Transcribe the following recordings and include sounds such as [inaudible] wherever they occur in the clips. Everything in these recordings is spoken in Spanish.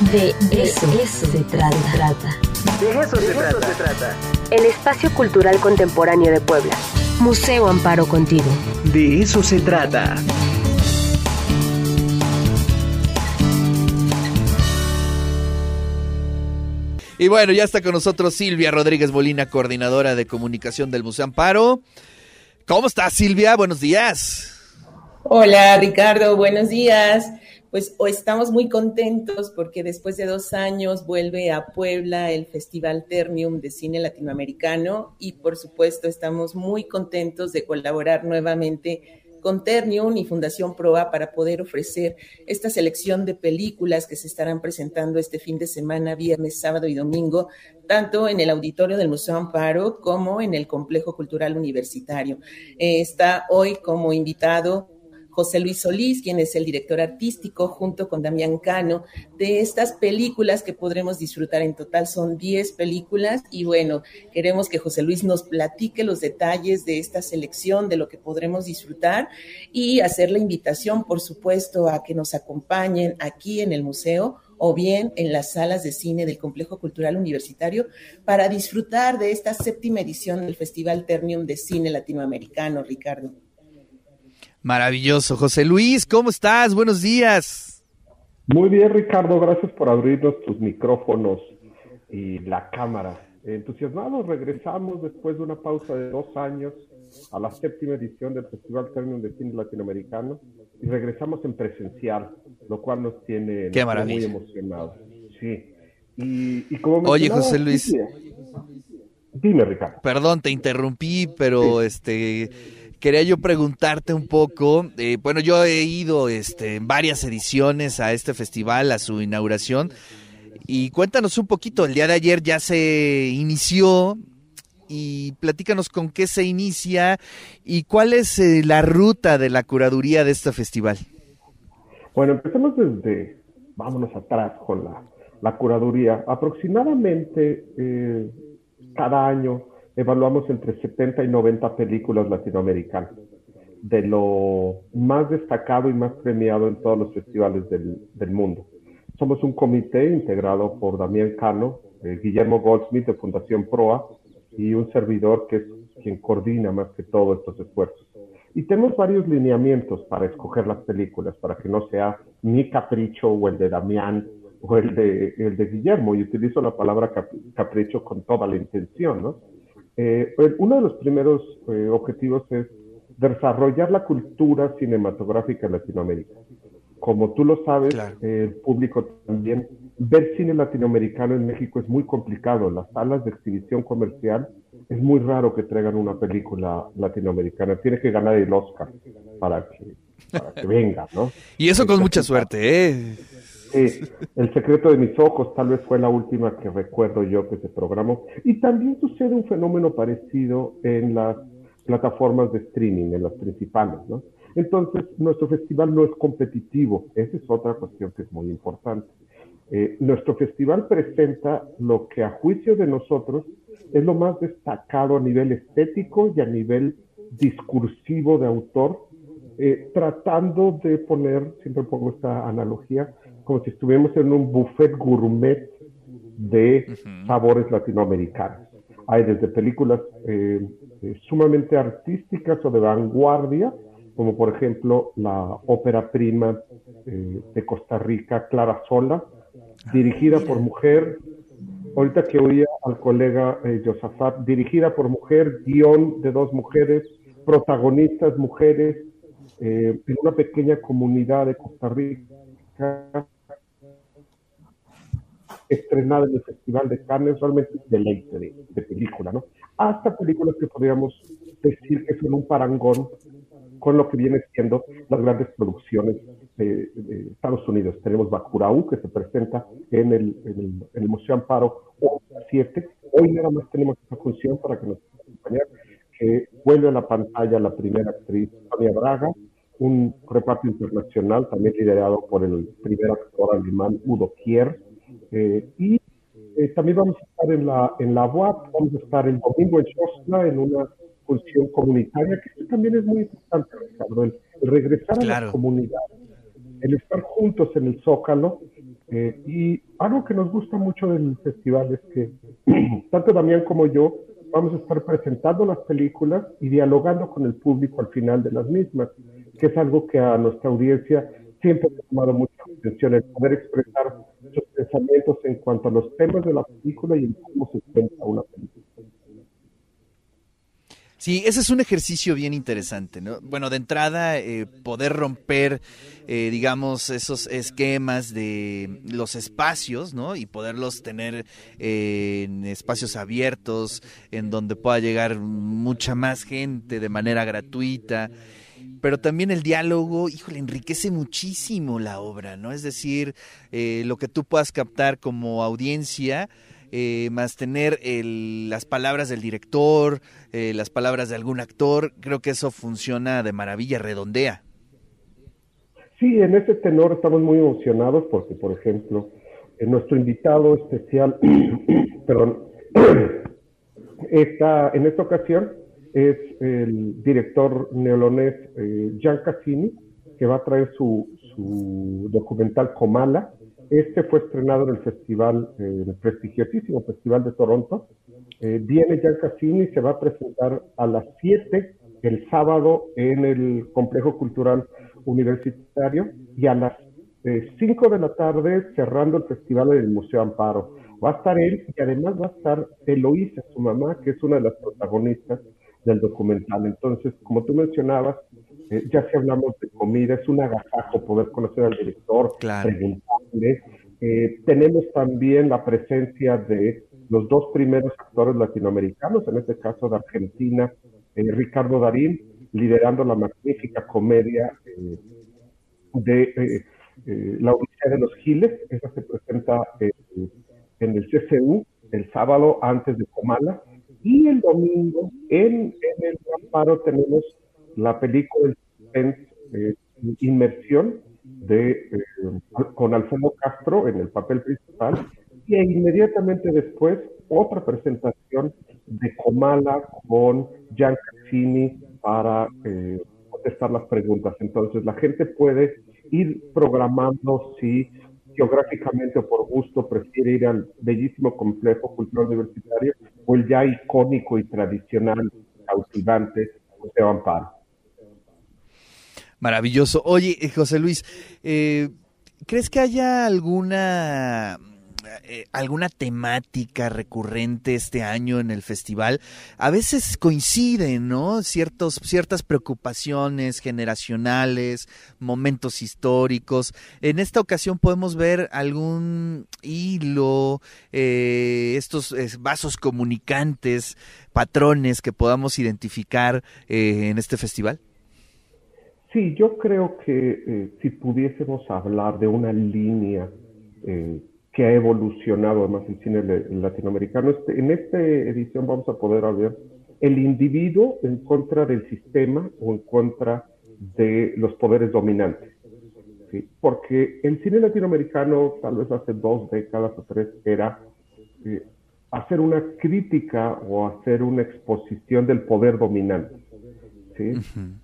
De eso, se trata. De eso, se, trata. El espacio cultural contemporáneo de Puebla. Museo Amparo contigo. De eso se trata. Y bueno, ya está con nosotros Silvia Rodríguez Molina, coordinadora de comunicación del Museo Amparo. ¿Cómo estás, Silvia? Buenos días. Hola, Ricardo. Buenos días. Pues estamos muy contentos porque después de dos años vuelve a Puebla el Festival Ternium de Cine Latinoamericano y por supuesto estamos muy contentos de colaborar nuevamente con Ternium y Fundación Proa para poder ofrecer esta selección de películas que se estarán presentando este fin de semana, viernes, sábado y domingo, tanto en el auditorio del Museo Amparo como en el Complejo Cultural Universitario. Eh, está hoy como invitado José Luis Solís, quien es el director artístico, junto con Damián Cano, de estas películas que podremos disfrutar. En total son 10 películas y bueno, queremos que José Luis nos platique los detalles de esta selección, de lo que podremos disfrutar y hacer la invitación, por supuesto, a que nos acompañen aquí en el museo o bien en las salas de cine del Complejo Cultural Universitario para disfrutar de esta séptima edición del Festival Ternium de Cine Latinoamericano, Ricardo. Maravilloso. José Luis, ¿cómo estás? Buenos días. Muy bien, Ricardo. Gracias por abrirnos tus micrófonos y la cámara. Entusiasmados, regresamos después de una pausa de dos años a la séptima edición del Festival Término de Cine Latinoamericano y regresamos en presencial, lo cual nos tiene muy emocionados. Sí. Y, como Oye, José Luis. Dime, Ricardo. Perdón, te interrumpí, pero este quería yo preguntarte un poco. Eh, bueno, yo he ido este, en varias ediciones a este festival, a su inauguración. Y cuéntanos un poquito, el día de ayer ya se inició y platícanos con qué se inicia y cuál es eh, la ruta de la curaduría de este festival. Bueno, empecemos desde, vámonos atrás con la, curaduría. Aproximadamente eh, cada año evaluamos entre 70 y 90 películas latinoamericanas, de lo más destacado y más premiado en todos los festivales del, del mundo. Somos un comité integrado por Damián Cano, eh, Guillermo Goldsmith de Fundación PROA y un servidor que es quien coordina más que todo estos esfuerzos. Y tenemos varios lineamientos para escoger las películas, para que no sea mi capricho o el de Damián o el de, el de Guillermo, y utilizo la palabra capricho con toda la intención, ¿no? Eh, pues, uno de los primeros eh, objetivos es desarrollar la cultura cinematográfica en Latinoamérica. Como tú lo sabes, el público también, ver cine latinoamericano en México es muy complicado. Las salas de exhibición comercial es muy raro que traigan una película latinoamericana. Tiene que ganar el Oscar para que, para que venga, ¿no? [laughs] y eso con mucha suerte, ¿eh? Sí, El secreto de mis ojos tal vez fue la última que recuerdo yo que se programó. Y también sucede un fenómeno parecido en las plataformas de streaming, en las principales, ¿no? Entonces, nuestro festival no es competitivo. Esa es otra cuestión que es muy importante. Eh, nuestro festival presenta lo que a juicio de nosotros es lo más destacado a nivel estético y a nivel discursivo de autor, eh, tratando de poner, siempre pongo esta analogía, como si estuviéramos en un buffet gourmet de sabores latinoamericanos. Hay desde películas eh, eh, sumamente artísticas o de vanguardia, como por ejemplo la ópera prima eh, de Costa Rica, Clara Sola, dirigida por mujer. Ahorita que oía al colega Josafat, dirigida por mujer, guion de dos mujeres, protagonistas mujeres, en una pequeña comunidad de Costa Rica estrenada en el Festival de Cannes, realmente es deleite de, película, ¿no? Hasta películas que podríamos decir que son un parangón con lo que viene siendo las grandes producciones de, Estados Unidos. Tenemos Bacurau, que se presenta en el, en el, Museo Amparo 7. Hoy nada más tenemos esa función para que nos acompañe, que vuelve a la pantalla la primera actriz, Sonia Braga, un reparto internacional también liderado por el primer actor alemán Udo Kier, eh, y eh, también vamos a estar en la, en la UAP, vamos a estar el domingo en Shostla en una función comunitaria, que también es muy importante, Ricardo, el, regresar a la comunidad, el estar juntos en el Zócalo Eh, y algo que nos gusta mucho del festival es que [clears throat] tanto Damián como yo vamos a estar presentando las películas y dialogando con el público al final de las mismas, que es algo que a nuestra audiencia siempre ha tomado mucha atención, el poder expresar sus pensamientos en cuanto a los temas de la película y en cómo se cuenta una película. Sí, ese es un ejercicio bien interesante, ¿no? Bueno, de entrada, eh, poder romper, eh, digamos, esos esquemas de los espacios, ¿no? Y poderlos tener eh, en espacios abiertos, en donde pueda llegar mucha más gente de manera gratuita. Pero también el diálogo, híjole, enriquece muchísimo la obra, ¿no? Es decir, lo que tú puedas captar como audiencia, eh, más tener las palabras del director, eh, las palabras de algún actor, creo que eso funciona de maravilla, redondea. Sí, en ese tenor estamos muy emocionados porque, por ejemplo, nuestro invitado especial, [clears throat] perdón, [clears throat] está, en esta ocasión es el director neolonés eh, Gian Cassini, que va a traer su, su documental Comala, este fue estrenado en el festival, eh, el prestigiosísimo Festival de Toronto. Eh, viene Jan Cassini se va a presentar a las 7 el sábado en el Complejo Cultural Universitario y a las 5 eh, de la tarde cerrando el festival en el Museo Amparo. Va a estar él y además va a estar Eloísa, su mamá, que es una de las protagonistas del documental. Entonces, como tú mencionabas, eh, ya si hablamos de comida, es un agasajo poder conocer al director, preguntarle. Eh, tenemos también la presencia de los dos primeros actores latinoamericanos, en este caso de Argentina, eh, Ricardo Darín, liderando la magnífica comedia de La Odisea de los Giles. Esa se presenta en el CCU el sábado antes de Comala. Y el domingo en, en el Amparo tenemos la película eh, Inmersión de, eh, con Alfredo Castro en el papel principal y inmediatamente después otra presentación de Comala con Gian Cassini para eh, contestar las preguntas. Entonces la gente puede ir programando si geográficamente o por gusto prefiere ir al bellísimo complejo cultural universitario o el ya icónico y tradicional cautivante Museo Amparo. Maravilloso. Oye, eh, José Luis, eh, ¿crees que haya alguna eh, alguna temática recurrente este año en el festival? A veces coinciden, ¿no? Ciertos, ciertas preocupaciones generacionales, momentos históricos. En esta ocasión podemos ver algún hilo, estos vasos comunicantes, patrones que podamos identificar en este festival. Sí, yo creo que eh, si pudiésemos hablar de una línea eh, que ha evolucionado además el cine latinoamericano, este, en esta edición vamos a poder ver el individuo en contra del sistema o en contra de los poderes dominantes. Porque el cine latinoamericano, tal vez hace dos décadas o tres, era eh, hacer una crítica o hacer una exposición del poder dominante.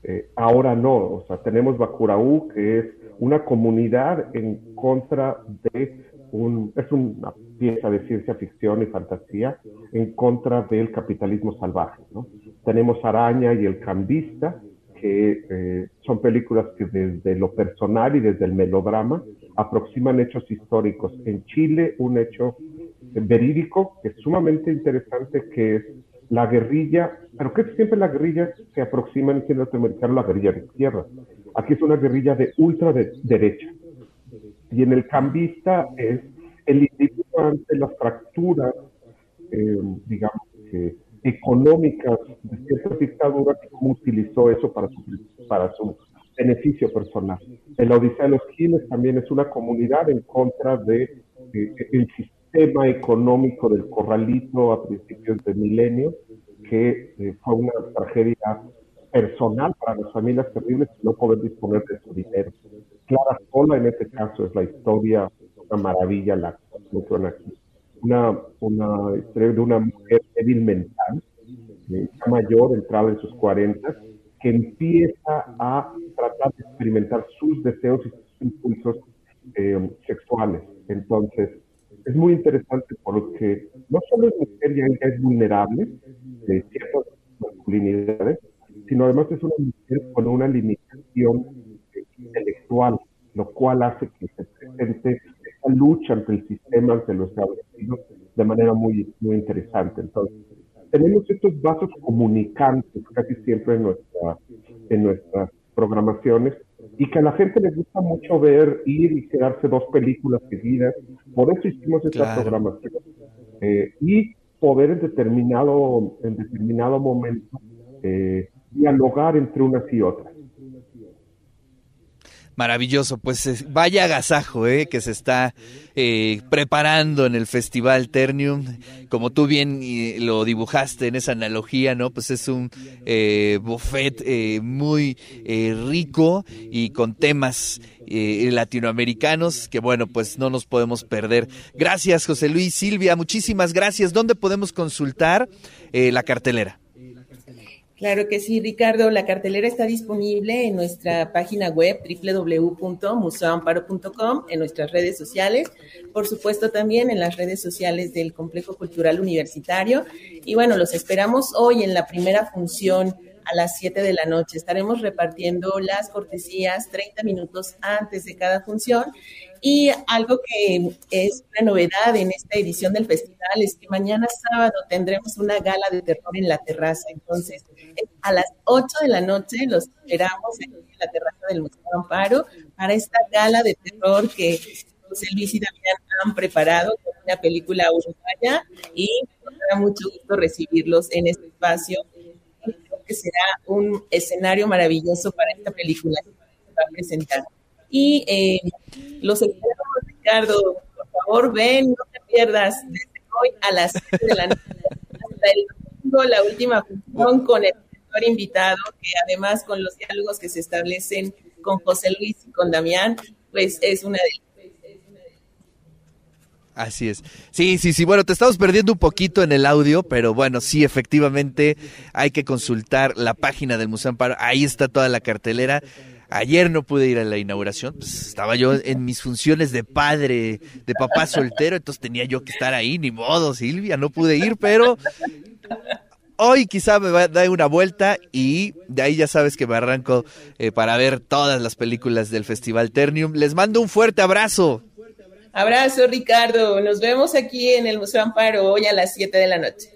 Eh, ahora no, o sea, tenemos Bacuraú, que es una comunidad en contra de un, es una pieza de ciencia ficción y fantasía en contra del capitalismo salvaje, ¿no? Tenemos Araña y El Cambista, que eh, son películas que desde lo personal y desde el melodrama aproximan hechos históricos. En Chile, un hecho verídico que es sumamente interesante, que es la guerrilla, pero que siempre la guerrilla se aproxima en el norteamericano la guerrilla de izquierda. Aquí es una guerrilla de ultraderecha. Y en el cambista es el individuo ante las fracturas, eh, digamos, económicas de ciertas dictaduras y cómo utilizó eso para su, para su beneficio personal. El Odisea de los Giles también es una comunidad en contra de, de el sistema tema económico del corralito a principios del milenio, que eh, fue una tragedia personal para las familias terribles no poder disponer de su dinero. Clara Sola en este caso es la historia, una maravilla la construcción aquí. Una, una historia de una mujer débil mental, eh, mayor, entrada en sus 40, que empieza a tratar de experimentar sus deseos y sus impulsos eh, sexuales Entonces, es muy interesante porque no solo es mujer, ya ella es vulnerable de ciertas masculinidades, sino además es una mujer con una limitación intelectual, lo cual hace que se presente esa lucha ante el sistema, ante los establecido, de manera muy, muy interesante. Entonces, tenemos estos vasos comunicantes casi siempre en, nuestra, en nuestras programaciones y que a la gente le gusta mucho ver, ir y quedarse dos películas seguidas. Por eso hicimos esta programación. Eh, y poder en determinado, en determinado momento eh, dialogar entre unas y otras. Maravilloso, pues vaya agasajo eh, que se está eh, preparando en el Festival Ternium. Como tú bien lo dibujaste en esa analogía, ¿no? Pues es un eh, buffet eh, muy rico y con temas latinoamericanos que, bueno, pues no nos podemos perder. Gracias, José Luis Silvia, muchísimas gracias. ¿Dónde podemos consultar la cartelera? Claro que sí, Ricardo. La cartelera está disponible en nuestra página web www.museoamparo.com, en nuestras redes sociales, por supuesto también en las redes sociales del Complejo Cultural Universitario. Y bueno, los esperamos hoy en la primera función a las 7 de la noche. Estaremos repartiendo las cortesías 30 minutos antes de cada función. Y algo que es una novedad en esta edición del festival es que mañana sábado tendremos una gala de terror en la terraza. Entonces, a las 8 de la noche los esperamos en la terraza del Museo Amparo para esta gala de terror que José Luis y Damián han preparado con una película uruguaya y nos da mucho gusto recibirlos en este espacio que será un escenario maravilloso para esta película que se va a presentar. Y eh, los esperamos, Ricardo, por favor, ven, no te pierdas desde hoy a las 7 de la noche hasta el domingo, la última función con el director invitado, que además con los diálogos que se establecen con José Luis y con Damián, pues es una de Así es. Sí, sí, sí. Bueno, te estamos perdiendo un poquito en el audio, pero bueno, sí, efectivamente hay que consultar la página del Museo Amparo. Ahí está toda la cartelera. Ayer no pude ir a la inauguración, pues estaba yo en mis funciones de padre, de papá soltero, entonces tenía yo que estar ahí, ni modo, Silvia, no pude ir, pero hoy quizá me va a dar una vuelta y de ahí ya sabes que me arranco eh, para ver todas las películas del Festival Ternium. Les mando un fuerte abrazo. Abrazo, Ricardo. Nos vemos aquí en el Museo Amparo hoy a las 7 de la noche.